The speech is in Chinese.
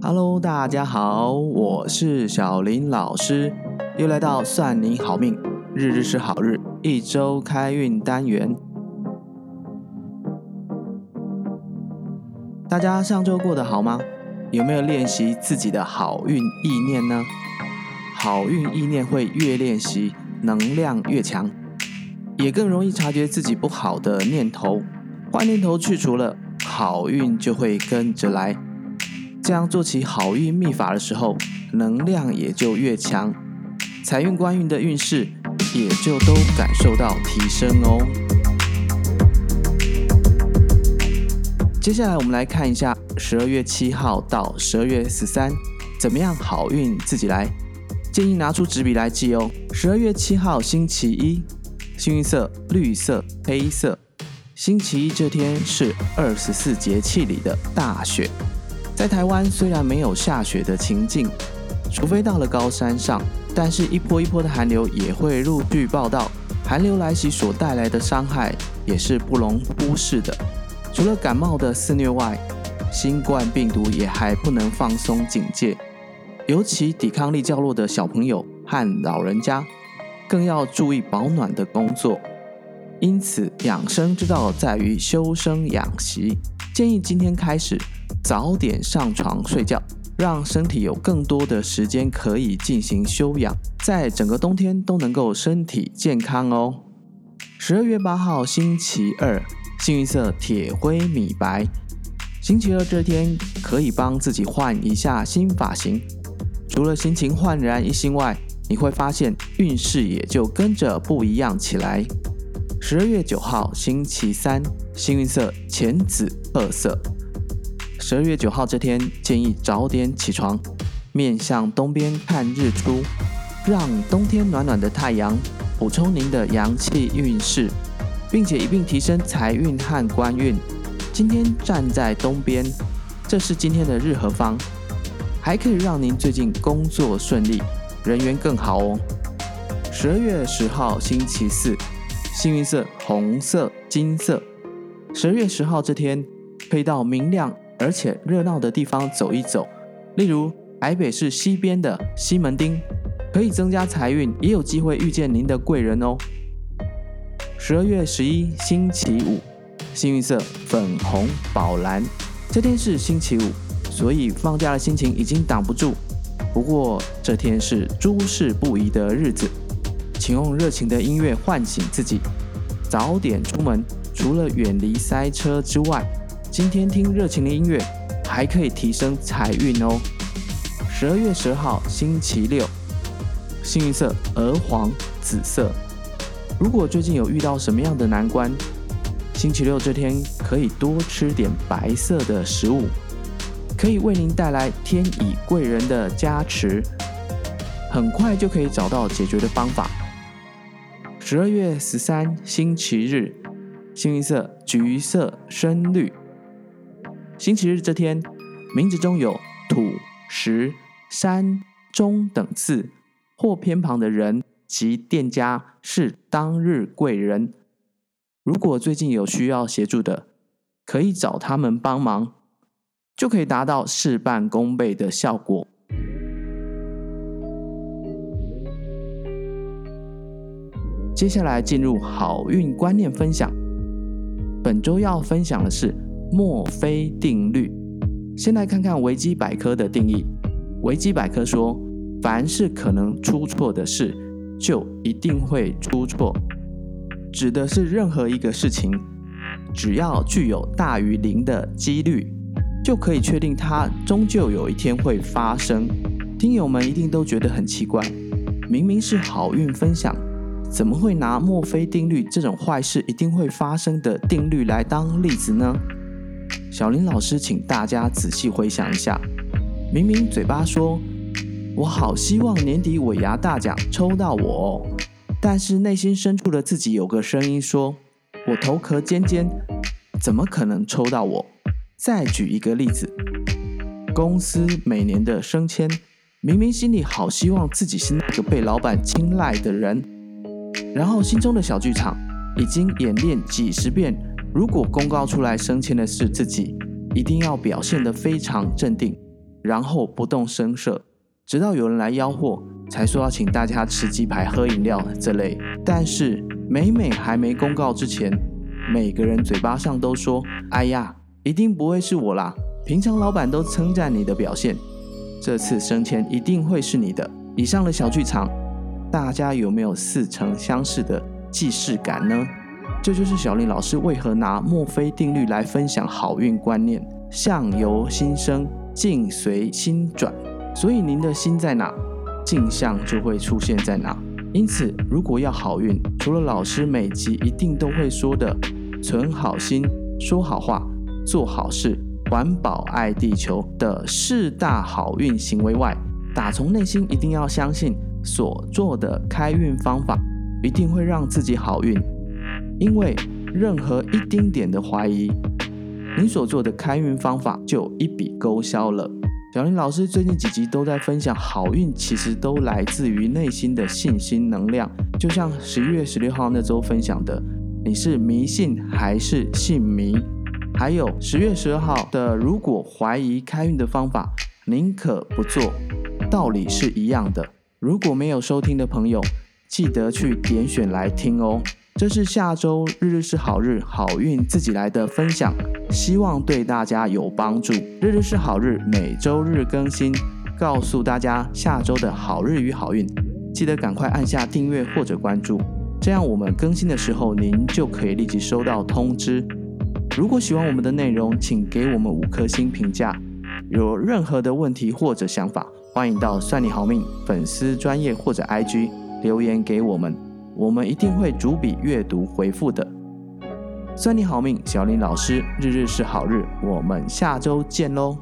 Hello，大家好，我是小林老师，又来到算你好命，日日是好日，一周开运单元。大家上周过得好吗？有没有练习自己的好运意念呢？好运意念会越练习，能量越强，也更容易察觉自己不好的念头，坏念头去除了，好运就会跟着来。这样做起好运秘法的时候，能量也就越强，财运官运的运势也就都感受到提升哦。接下来我们来看一下十二月七号到十二月十三，怎么样好运自己来，建议拿出纸笔来记哦。十二月七号星期一，幸运色绿色、黑色。星期一这天是二十四节气里的大雪。在台湾虽然没有下雪的情境，除非到了高山上，但是一波一波的寒流也会陆续报道。寒流来袭所带来的伤害也是不容忽视的。除了感冒的肆虐外，新冠病毒也还不能放松警戒。尤其抵抗力较弱的小朋友和老人家，更要注意保暖的工作。因此，养生之道在于修身养息。建议今天开始。早点上床睡觉，让身体有更多的时间可以进行休养，在整个冬天都能够身体健康哦。十二月八号星期二，幸运色铁灰米白。星期二这天可以帮自己换一下新发型，除了心情焕然一新外，你会发现运势也就跟着不一样起来。十二月九号星期三，幸运色浅紫褐色。十二月九号这天，建议早点起床，面向东边看日出，让冬天暖暖的太阳补充您的阳气运势，并且一并提升财运和官运。今天站在东边，这是今天的日合方，还可以让您最近工作顺利，人缘更好哦。十二月十号星期四，幸运色红色、金色。十二月十号这天，可以到明亮。而且热闹的地方走一走，例如台北市西边的西门町，可以增加财运，也有机会遇见您的贵人哦。十二月十一星期五，幸运色粉红宝蓝，这天是星期五，所以放假的心情已经挡不住。不过这天是诸事不宜的日子，请用热情的音乐唤醒自己，早点出门，除了远离塞车之外。今天听热情的音乐，还可以提升财运哦。十二月十号星期六，幸运色鹅黄紫色。如果最近有遇到什么样的难关，星期六这天可以多吃点白色的食物，可以为您带来天乙贵人的加持，很快就可以找到解决的方法。十二月十三星期日，幸运色橘色深绿。星期日这天，名字中有土、石、山、中等字或偏旁的人及店家是当日贵人。如果最近有需要协助的，可以找他们帮忙，就可以达到事半功倍的效果。接下来进入好运观念分享，本周要分享的是。墨菲定律，先来看看维基百科的定义。维基百科说，凡是可能出错的事，就一定会出错，指的是任何一个事情，只要具有大于零的几率，就可以确定它终究有一天会发生。听友们一定都觉得很奇怪，明明是好运分享，怎么会拿墨菲定律这种坏事一定会发生的定律来当例子呢？小林老师，请大家仔细回想一下，明明嘴巴说“我好希望年底尾牙大奖抽到我”，哦但是内心深处的自己有个声音说“我头壳尖尖，怎么可能抽到我？”再举一个例子，公司每年的升迁，明明心里好希望自己是那个被老板青睐的人，然后心中的小剧场已经演练几十遍。如果公告出来升迁的是自己，一定要表现得非常镇定，然后不动声色，直到有人来吆喝，才说要请大家吃鸡排、喝饮料这类。但是每每还没公告之前，每个人嘴巴上都说：“哎呀，一定不会是我啦！平常老板都称赞你的表现，这次升迁一定会是你的。”以上的小剧场，大家有没有似曾相识的既视感呢？这就是小林老师为何拿墨菲定律来分享好运观念：相由心生，境随心转。所以您的心在哪，境象就会出现在哪。因此，如果要好运，除了老师每集一定都会说的“存好心、说好话、做好事、环保爱地球”的四大好运行为外，打从内心一定要相信所做的开运方法一定会让自己好运。因为任何一丁点的怀疑，你所做的开运方法就一笔勾销了。小林老师最近几集都在分享，好运其实都来自于内心的信心能量。就像十一月十六号那周分享的，你是迷信还是信迷？还有十月十二号的，如果怀疑开运的方法，宁可不做，道理是一样的。如果没有收听的朋友，记得去点选来听哦。这是下周日日是好日，好运自己来的分享，希望对大家有帮助。日日是好日，每周日更新，告诉大家下周的好日与好运，记得赶快按下订阅或者关注，这样我们更新的时候您就可以立即收到通知。如果喜欢我们的内容，请给我们五颗星评价。有任何的问题或者想法，欢迎到算你好命粉丝专业或者 IG 留言给我们。我们一定会逐笔阅读回复的。算你好命，小林老师，日日是好日，我们下周见喽。